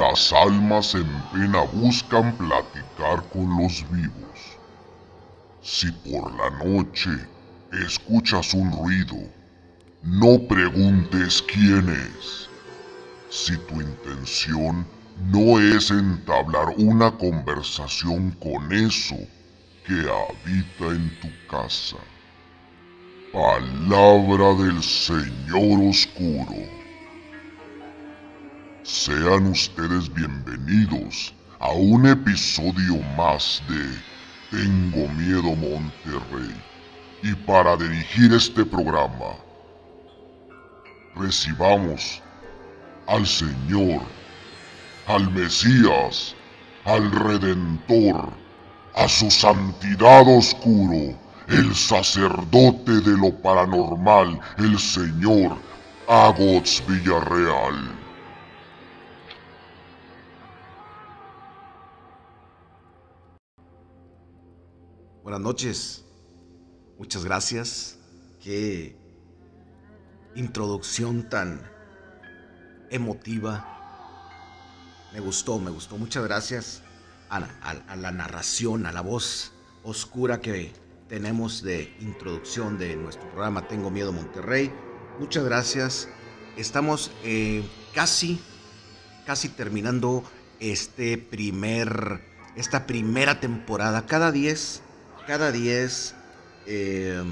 Las almas en pena buscan platicar con los vivos. Si por la noche escuchas un ruido, no preguntes quién es. Si tu intención no es entablar una conversación con eso que habita en tu casa. Palabra del Señor Oscuro. Sean ustedes bienvenidos a un episodio más de Tengo Miedo Monterrey. Y para dirigir este programa, recibamos al Señor, al Mesías, al Redentor, a su santidad oscuro, el sacerdote de lo paranormal, el señor Agots Villarreal. Buenas noches, muchas gracias. Qué introducción tan emotiva. Me gustó, me gustó. Muchas gracias a, la narración, a la voz oscura que tenemos de introducción de nuestro programa Tengo Miedo Monterrey. Muchas gracias. Estamos eh, casi, casi terminando este primer, esta primera temporada. Cada 10, cada 10 eh,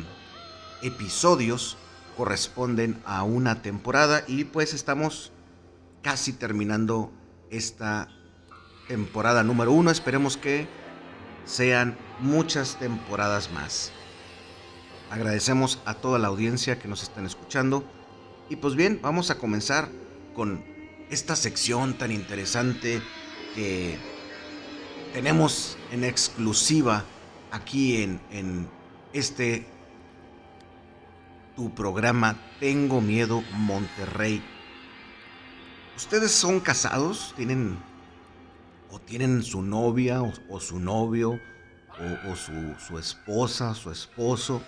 episodios corresponden a una temporada y pues estamos casi terminando esta temporada número uno. Esperemos que sean muchas temporadas más. Agradecemos a toda la audiencia que nos están escuchando. Y pues bien, vamos a comenzar con esta sección tan interesante que tenemos en exclusiva aquí en, en este tu programa Tengo Miedo Monterrey. ¿Ustedes son casados? ¿Tienen o tienen su novia o, su novio o, su, su, esposa, su esposo.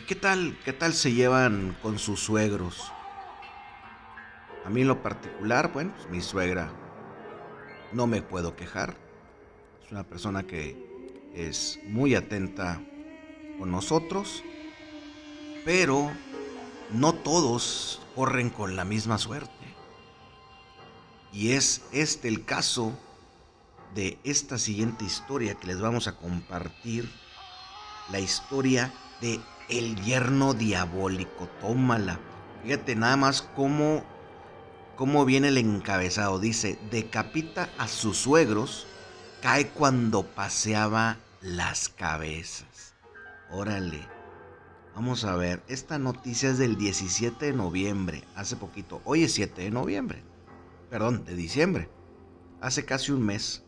¿Y qué tal, qué tal se llevan con sus suegros? A mí en lo particular, bueno, pues mi suegra no me puedo quejar. Es una persona que es muy atenta con nosotros, pero no todos corren con la misma suerte. Y es este el caso de esta siguiente historia que les vamos a compartir. La historia de El yerno diabólico. Tómala. Fíjate nada más cómo, cómo viene el encabezado. Dice, decapita a sus suegros, cae cuando paseaba las cabezas. Órale. Vamos a ver, esta noticia es del 17 de noviembre, hace poquito. Hoy es 7 de noviembre perdón, de diciembre, hace casi un mes.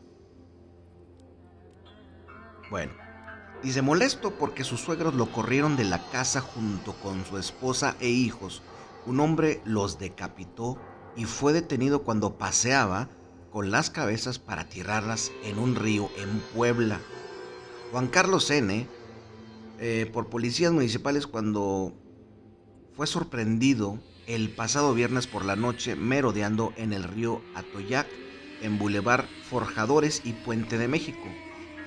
Bueno, dice molesto porque sus suegros lo corrieron de la casa junto con su esposa e hijos. Un hombre los decapitó y fue detenido cuando paseaba con las cabezas para tirarlas en un río en Puebla. Juan Carlos N., eh, por policías municipales cuando fue sorprendido el pasado viernes por la noche merodeando en el río Atoyac, en Boulevard Forjadores y Puente de México,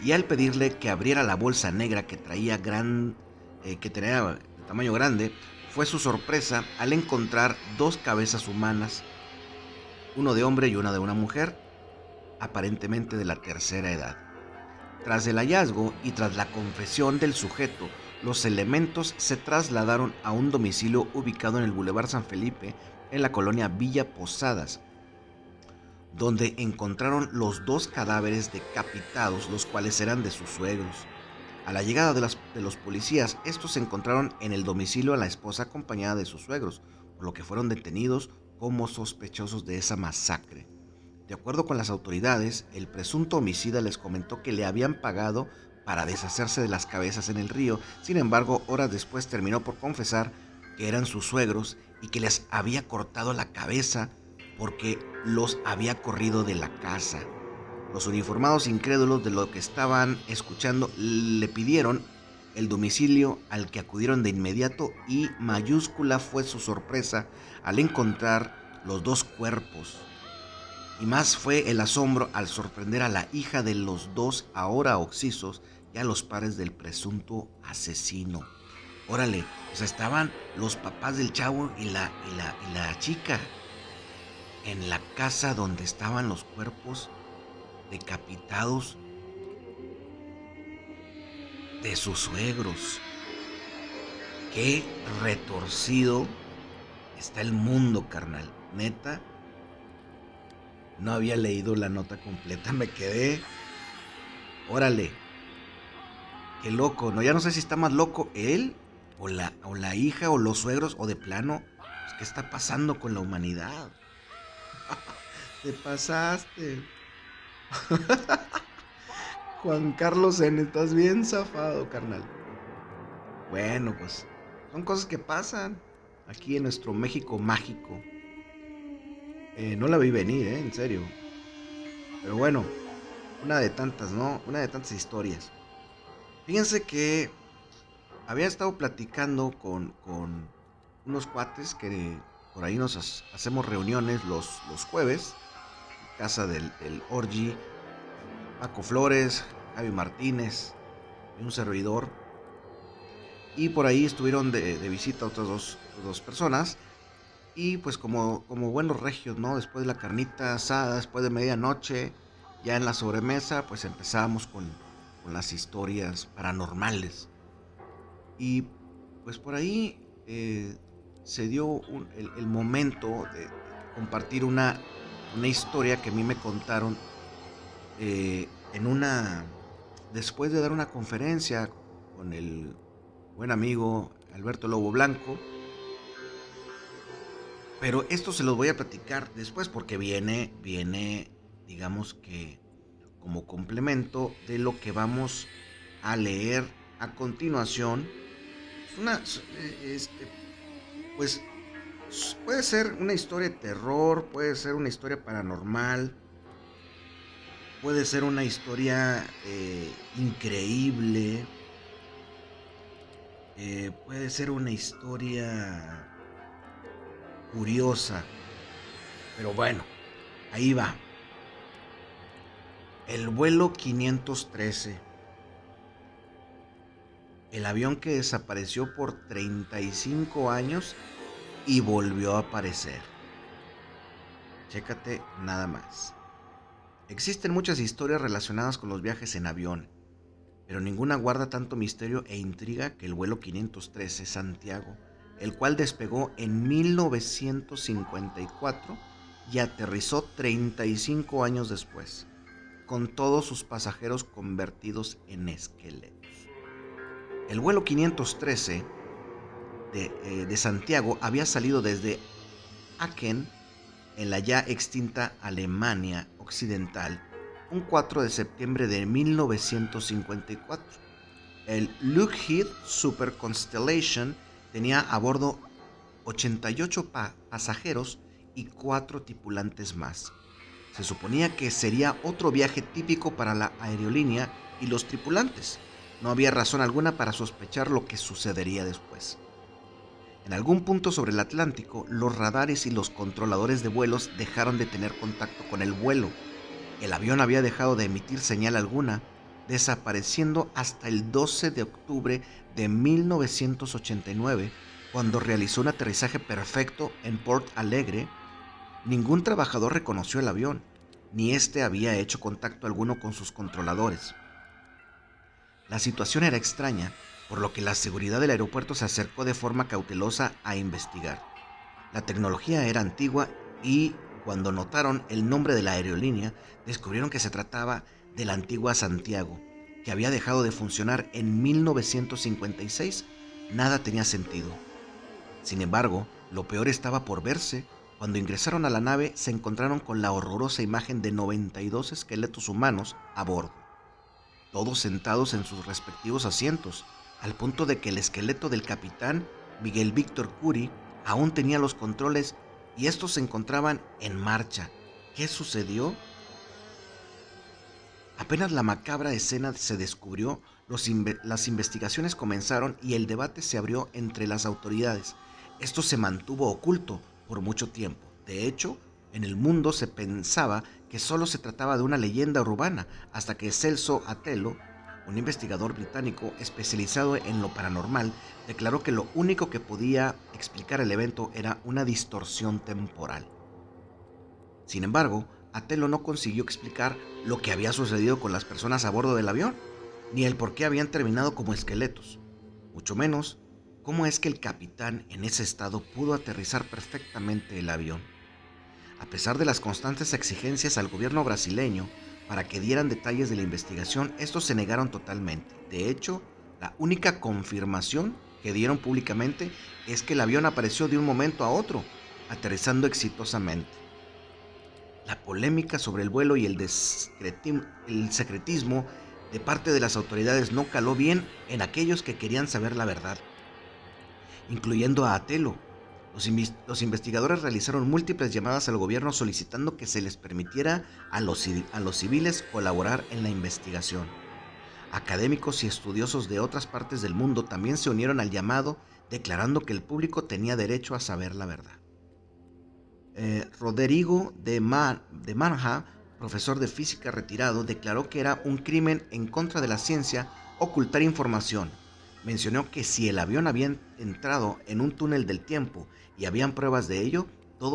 y al pedirle que abriera la bolsa negra que traía gran, eh, que tenía de tamaño grande, fue su sorpresa al encontrar dos cabezas humanas, uno de hombre y una de una mujer, aparentemente de la tercera edad. Tras el hallazgo y tras la confesión del sujeto, los elementos se trasladaron a un domicilio ubicado en el Boulevard San Felipe, en la colonia Villa Posadas, donde encontraron los dos cadáveres decapitados, los cuales eran de sus suegros. A la llegada de, los policías, estos se encontraron en el domicilio a la esposa acompañada de sus suegros, por lo que fueron detenidos como sospechosos de esa masacre. De acuerdo con las autoridades, el presunto homicida les comentó que le habían pagado para deshacerse de las cabezas en el río. Sin embargo, horas después terminó por confesar que eran sus suegros y que les había cortado la cabeza porque los había corrido de la casa. Los uniformados incrédulos de lo que estaban escuchando le pidieron el domicilio al que acudieron de inmediato y mayúscula fue su sorpresa al encontrar los dos cuerpos. Y más fue el asombro al sorprender a la hija de los dos ahora oxisos y a los padres del presunto asesino. Órale, o sea, estaban los papás del chavo y la, y la, y la chica en la casa donde estaban los cuerpos decapitados de sus suegros. Qué retorcido está el mundo, carnal. Neta, no había leído la nota completa, me quedé. Órale. Qué loco, ¿no? Ya no sé si está más loco él o la, o la hija o los suegros o de plano. Pues, ¿Qué está pasando con la humanidad? Te pasaste. Juan Carlos N, estás bien zafado, carnal. Bueno, pues son cosas que pasan aquí en nuestro México mágico. Eh, no la vi venir, ¿eh? En serio. Pero bueno, una de tantas, ¿no? Una de tantas historias. Fíjense que había estado platicando con, con unos cuates que por ahí nos hacemos reuniones los, los jueves. Casa del, del Orgi, Paco Flores, Javi Martínez y un servidor. Y por ahí estuvieron de, visita otras dos, dos, personas. Y pues como, como buenos regios, ¿no? Después de la carnita asada, después de medianoche, ya en la sobremesa, pues empezamos con, con las historias paranormales. Y pues por ahí eh, se dio el, momento de compartir una, una, historia que a mí me contaron eh, en una, después de dar una conferencia con el buen amigo Alberto Lobo Blanco, pero esto se los voy a platicar después porque viene, viene, digamos que como complemento de lo que vamos a leer a continuación. Una, este, pues puede ser una historia de terror, puede ser una historia paranormal, puede ser una historia eh, increíble, eh, puede ser una historia curiosa, pero bueno, ahí va. El vuelo 513. El avión que desapareció por 35 años y volvió a aparecer. Chécate nada más. Existen muchas historias relacionadas con los viajes en avión, pero ninguna guarda tanto misterio e intriga que el vuelo 513 Santiago, el cual despegó en 1954 y aterrizó 35 años después, con todos sus pasajeros convertidos en esqueletos. El vuelo 513 de, eh, de Santiago había salido desde Aachen, en la ya extinta Alemania Occidental, un 4 de septiembre de 1954. El Lockheed Super Constellation tenía a bordo 88 pasajeros y 4 tripulantes más. Se suponía que sería otro viaje típico para la aerolínea y los tripulantes. No había razón alguna para sospechar lo que sucedería después. En algún punto sobre el Atlántico, los radares y los controladores de vuelos dejaron de tener contacto con el vuelo. El avión había dejado de emitir señal alguna, desapareciendo hasta el 12 de octubre de 1989, cuando realizó un aterrizaje perfecto en Port Alegre. Ningún trabajador reconoció el avión, ni éste había hecho contacto alguno con sus controladores. La situación era extraña, por lo que la seguridad del aeropuerto se acercó de forma cautelosa a investigar. La tecnología era antigua y cuando notaron el nombre de la aerolínea, descubrieron que se trataba de la antigua Santiago, que había dejado de funcionar en 1956. Nada tenía sentido. Sin embargo, lo peor estaba por verse. Cuando ingresaron a la nave se encontraron con la horrorosa imagen de 92 esqueletos humanos a bordo, todos sentados en sus respectivos asientos, al punto de que el esqueleto del capitán Miguel Víctor Curi aún tenía los controles y estos se encontraban en marcha. ¿Qué sucedió? Apenas la macabra escena se descubrió, las investigaciones comenzaron y el debate se abrió entre las autoridades. Esto se mantuvo oculto por mucho tiempo. De hecho, En el mundo se pensaba que solo se trataba de una leyenda urbana, hasta que Celso Atelo, un investigador británico especializado en lo paranormal, declaró que lo único que podía explicar el evento era una distorsión temporal. Sin embargo, Atelo no consiguió explicar lo que había sucedido con las personas a bordo del avión, ni el por qué habían terminado como esqueletos, mucho menos cómo es que el capitán en ese estado pudo aterrizar perfectamente el avión. A pesar de las constantes exigencias al gobierno brasileño para que dieran detalles de la investigación, estos se negaron totalmente. De hecho, la única confirmación que dieron públicamente es que el avión apareció de un momento a otro, aterrizando exitosamente. La polémica sobre el vuelo y el, el secretismo de parte de las autoridades no caló bien en aquellos que querían saber la verdad incluyendo a Atelo. Los, investigadores realizaron múltiples llamadas al gobierno solicitando que se les permitiera a los, a los civiles colaborar en la investigación. Académicos y estudiosos de otras partes del mundo también se unieron al llamado declarando que el público tenía derecho a saber la verdad. Eh, Roderigo de, de Manja, profesor de física retirado, declaró que era un crimen en contra de la ciencia ocultar información mencionó que si el avión había entrado en un túnel del tiempo y habían pruebas de ello,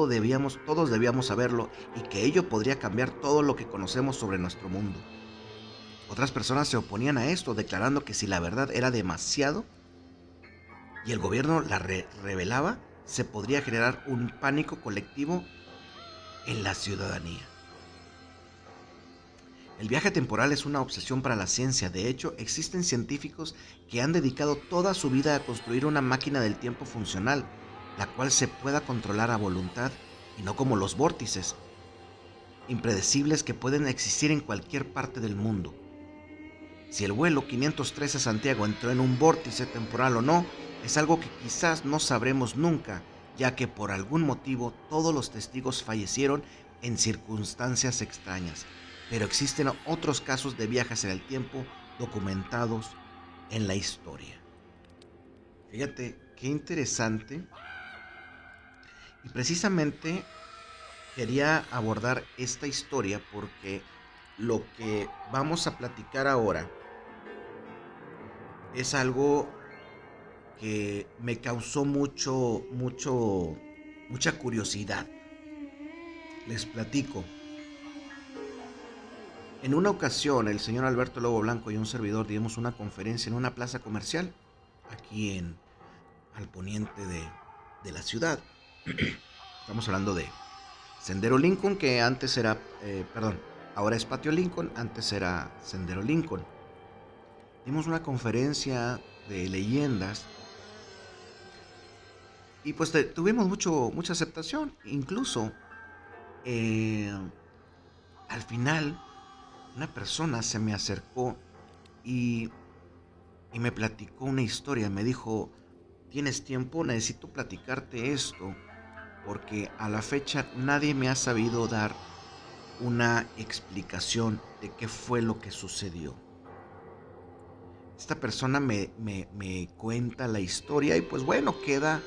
debíamos, todos debíamos saberlo y que ello podría cambiar todo lo que conocemos sobre nuestro mundo. Otras personas se oponían a esto, declarando que si la verdad era demasiado y el gobierno la revelaba, se podría generar un pánico colectivo en la ciudadanía. El viaje temporal es una obsesión para la ciencia. De hecho, existen científicos que han dedicado toda su vida a construir una máquina del tiempo funcional, la cual se pueda controlar a voluntad y no como los vórtices, impredecibles que pueden existir en cualquier parte del mundo. Si el vuelo 513 Santiago entró en un vórtice temporal o no, es algo que quizás no sabremos nunca, ya que por algún motivo todos los testigos fallecieron en circunstancias extrañas pero existen otros casos de viajes en el tiempo documentados en la historia. Fíjate, qué interesante. Y precisamente quería abordar esta historia porque lo que vamos a platicar ahora es algo que me causó mucho, mucho, mucha curiosidad. Les platico. En una ocasión, el señor Alberto Lobo Blanco y un servidor dimos una conferencia en una plaza comercial, aquí en al poniente de, la ciudad. Estamos hablando de Sendero Lincoln, que antes era, eh, perdón, ahora es Patio Lincoln, antes era Sendero Lincoln. Dimos una conferencia de leyendas y pues tuvimos mucho, mucha aceptación. Incluso eh, al final una persona se me acercó y, y me platicó una historia. Me dijo, ¿tienes tiempo? Necesito platicarte esto porque a la fecha nadie me ha sabido dar una explicación de qué fue lo que sucedió. Esta persona me, cuenta la historia y pues bueno, queda,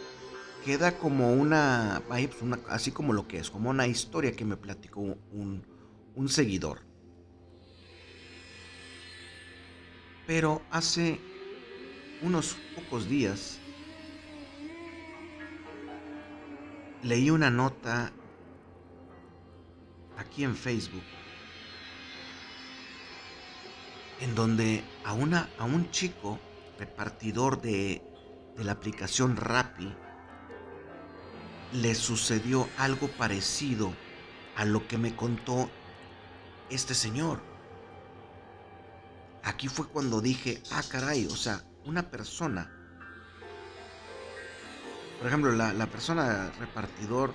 queda como una, pues así como lo que es, como una historia que me platicó un, un seguidor. Pero hace unos pocos días leí una nota aquí en Facebook en donde a, una, a un chico repartidor de, de la aplicación Rappi le sucedió algo parecido a lo que me contó este señor. Aquí fue cuando dije, ah, caray, o sea, una persona. Por ejemplo, la, persona repartidor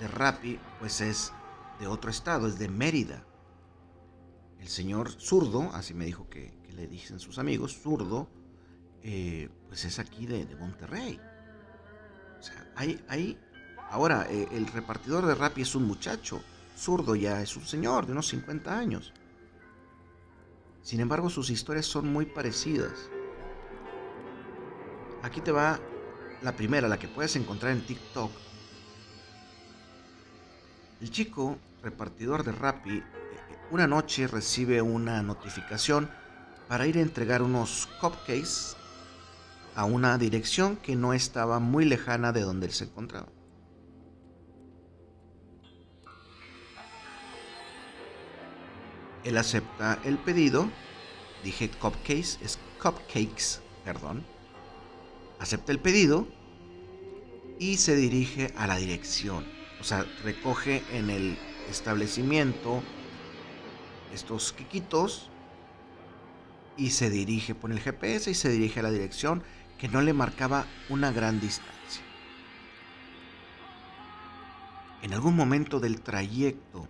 de Rappi, pues es de otro estado, es de Mérida. El señor zurdo, así me dijo que, le dicen sus amigos, zurdo, eh, pues es aquí de, Monterrey. O sea, hay, hay ahora, eh, el repartidor de Rappi es un muchacho, zurdo ya es un señor de unos 50 años. Sin embargo, sus historias son muy parecidas. Aquí te va la primera, la que puedes encontrar en TikTok. El chico, repartidor de Rappi, eh, una noche recibe una notificación para ir a entregar unos cupcakes a una dirección que no estaba muy lejana de donde él se encontraba. Él acepta el pedido. Dije cupcakes, es cupcakes, perdón. Acepta el pedido y se dirige a la dirección. O sea, recoge en el establecimiento estos quiquitos y se dirige, pone el GPS y se dirige a la dirección que no le marcaba una gran distancia. En algún momento del trayecto,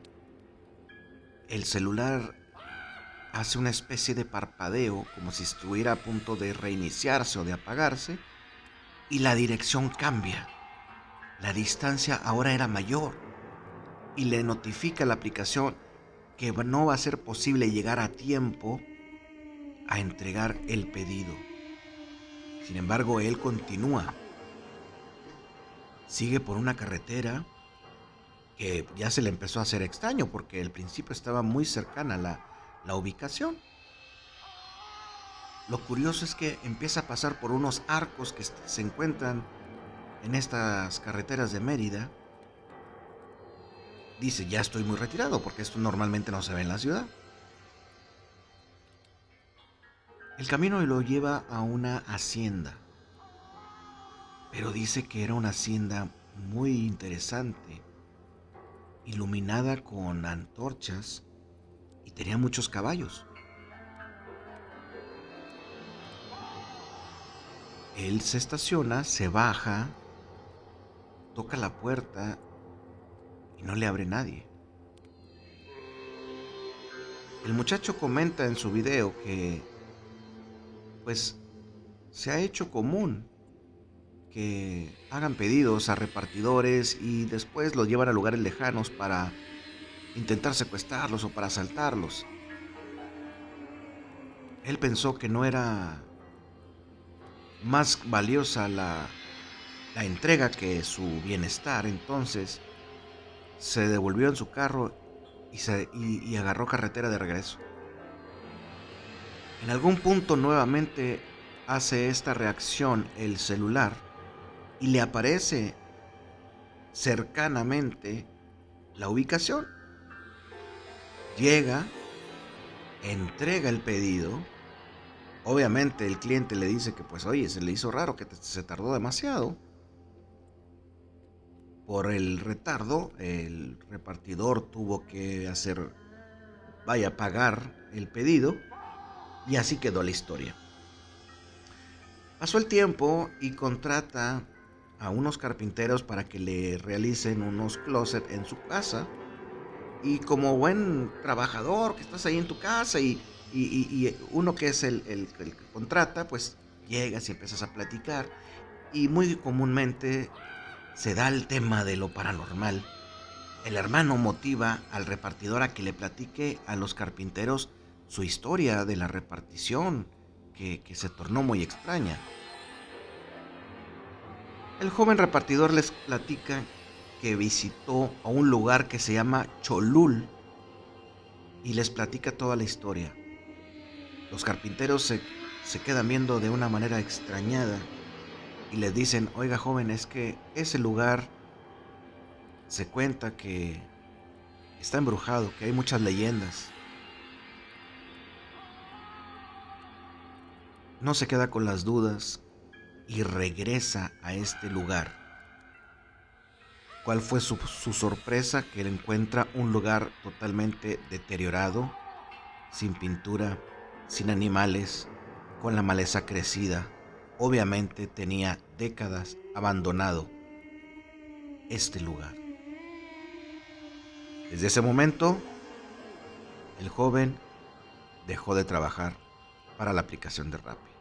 el celular hace una especie de parpadeo como si estuviera a punto de reiniciarse o de apagarse y la dirección cambia. La distancia ahora era mayor y le notifica a la aplicación que no va a ser posible llegar a tiempo a entregar el pedido. Sin embargo, él continúa. Sigue por una carretera que ya se le empezó a hacer extraño porque al principio estaba muy cercana la, la ubicación. Lo curioso es que empieza a pasar por unos arcos que se encuentran en estas carreteras de Mérida. Dice, ya estoy muy retirado porque esto normalmente no se ve en la ciudad. El camino lo lleva a una hacienda. Pero dice que era una hacienda muy interesante, iluminada con antorchas y tenía muchos caballos. Él se estaciona, se baja, toca la puerta y no le abre nadie. El muchacho comenta en su video que pues se ha hecho común que hagan pedidos a repartidores y después los llevan a lugares lejanos para intentar secuestrarlos o para asaltarlos. Él pensó que no era más valiosa la, entrega que su bienestar, entonces se devolvió en su carro y, se, y agarró carretera de regreso. En algún punto nuevamente hace esta reacción el celular y le aparece cercanamente la ubicación. Llega, entrega el pedido. Obviamente el cliente le dice que pues oye, se le hizo raro, que se tardó demasiado. Por el retardo, el repartidor tuvo que hacer, vaya, pagar el pedido y así quedó la historia. Pasó el tiempo y contrata a unos carpinteros para que le realicen unos closets en su casa. Y como buen trabajador que estás ahí en tu casa y, uno que es el, el, que contrata, pues llegas y empiezas a platicar. Y muy comúnmente se da el tema de lo paranormal. El hermano motiva al repartidor a que le platique a los carpinteros su historia de la repartición, que, se tornó muy extraña. El joven repartidor les platica que visitó a un lugar que se llama Cholul y les platica toda la historia. Los carpinteros se, se, quedan viendo de una manera extrañada y les dicen, oiga joven, es que ese lugar se cuenta que está embrujado, que hay muchas leyendas. no se queda con las dudas y regresa a este lugar. ¿Cuál fue su, sorpresa? Que él encuentra un lugar totalmente deteriorado, sin pintura, sin animales, con la maleza crecida. Obviamente tenía décadas abandonado este lugar. Desde ese momento, el joven dejó de trabajar para la aplicación de Rappi.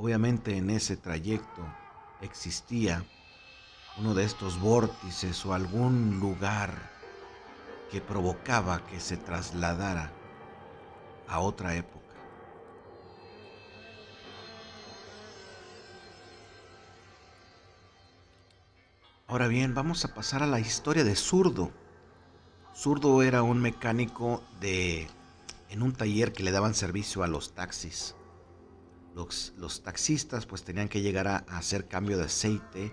Obviamente en ese trayecto existía uno de estos vórtices o algún lugar que provocaba que se trasladara a otra época. Ahora bien, vamos a pasar a la historia de Zurdo. Zurdo era un mecánico de en un taller que le daban servicio a los taxis. Los, taxistas pues tenían que llegar a, hacer cambio de aceite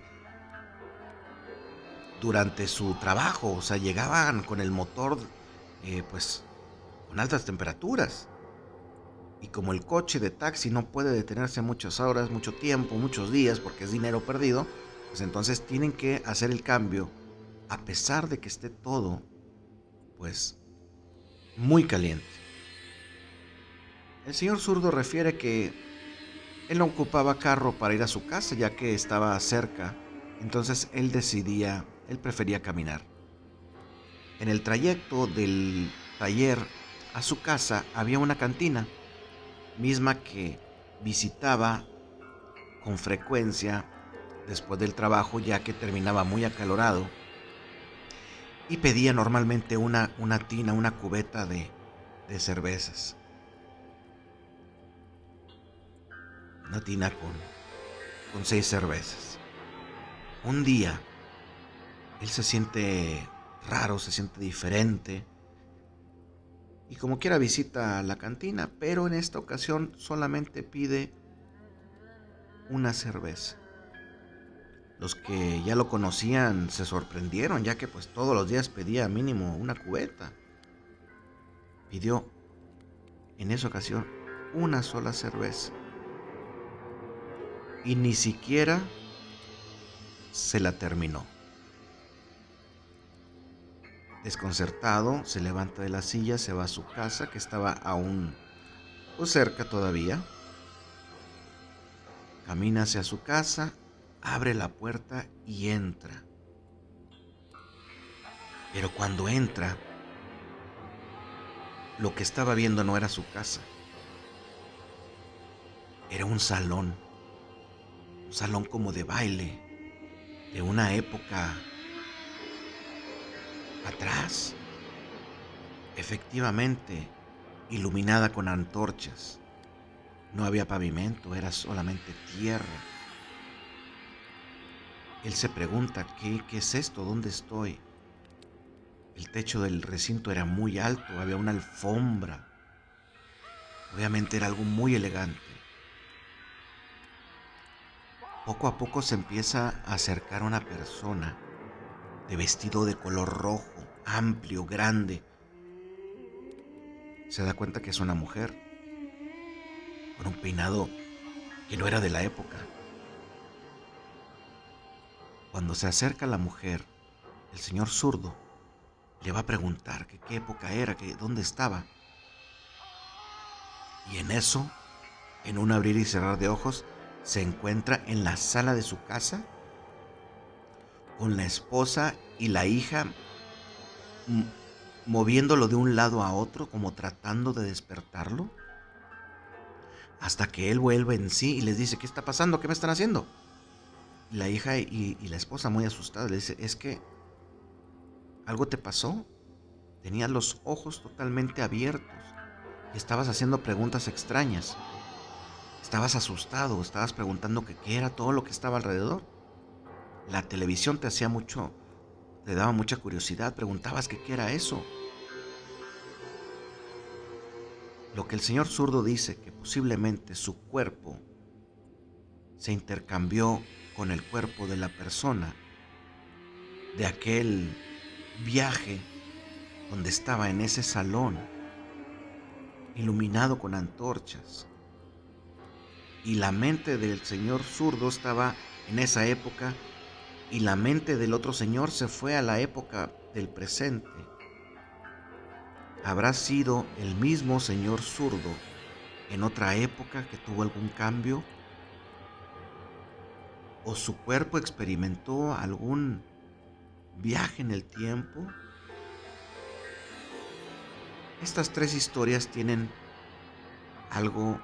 durante su trabajo, o sea, llegaban con el motor eh, pues con altas temperaturas. Y como el coche de taxi no puede detenerse muchas horas, mucho tiempo, muchos días, porque es dinero perdido, pues entonces tienen que hacer el cambio a pesar de que esté todo, pues, muy caliente. El señor zurdo refiere que él no ocupaba carro para ir a su casa ya que estaba cerca, entonces él decidía, él prefería caminar. En el trayecto del taller a su casa había una cantina, misma que visitaba con frecuencia después del trabajo ya que terminaba muy acalorado y pedía normalmente una, una tina, una cubeta de, de cervezas. Una tina con, con seis cervezas. Un día, él se siente raro, se siente diferente. Y como quiera visita la cantina, pero en esta ocasión solamente pide una cerveza. Los que ya lo conocían se sorprendieron, ya que pues todos los días pedía mínimo una cubeta. Pidió en esa ocasión una sola cerveza y ni siquiera se la terminó. Desconcertado, se levanta de la silla, se va a su casa, que estaba aún pues, cerca todavía. Camina hacia su casa, abre la puerta y entra. Pero cuando entra, lo que estaba viendo no era su casa. Era un salón un salón como de baile de una época atrás, efectivamente iluminada con antorchas. No había pavimento, era solamente tierra. Él se pregunta, ¿qué, ¿qué es esto? ¿Dónde estoy? El techo del recinto era muy alto, había una alfombra. Obviamente era algo muy elegante. Poco a poco se empieza a acercar una persona de vestido de color rojo, amplio, grande. Se da cuenta que es una mujer con un peinado que no era de la época. Cuando se acerca la mujer, el señor zurdo le va a preguntar qué época era, que dónde estaba. Y en eso, en un abrir y cerrar de ojos, se encuentra en la sala de su casa con la esposa y la hija moviéndolo de un lado a otro como tratando de despertarlo hasta que él vuelve en sí y les dice, ¿qué está pasando? ¿Qué me están haciendo? la hija y, la esposa muy asustada le dice, es que algo te pasó. Tenías los ojos totalmente abiertos y estabas haciendo preguntas extrañas. Estabas asustado, estabas preguntando qué era todo lo que estaba alrededor. La televisión te hacía mucho, te daba mucha curiosidad, preguntabas qué era eso. Lo que el señor zurdo dice, que posiblemente su cuerpo se intercambió con el cuerpo de la persona de aquel viaje donde estaba en ese salón, iluminado con antorchas, y la mente del señor zurdo estaba en esa época y la mente del otro señor se fue a la época del presente. ¿Habrá sido el mismo señor zurdo en otra época que tuvo algún cambio? ¿O su cuerpo experimentó algún viaje en el tiempo? Estas tres historias tienen algo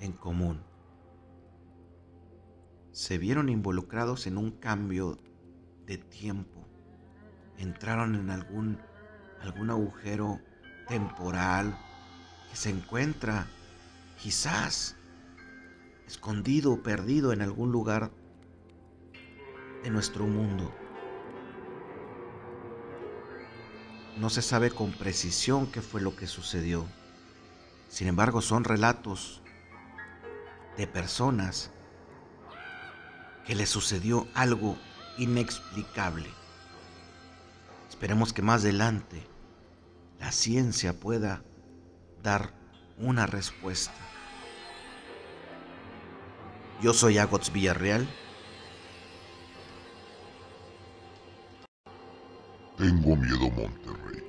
en común. Se vieron involucrados en un cambio de tiempo. Entraron en algún, algún agujero temporal que se encuentra quizás escondido o perdido en algún lugar de nuestro mundo. No se sabe con precisión qué fue lo que sucedió. Sin embargo, son relatos de personas que le sucedió algo inexplicable. Esperemos que más adelante la ciencia pueda dar una respuesta. Yo soy Agots Villarreal. Tengo miedo, Monterrey.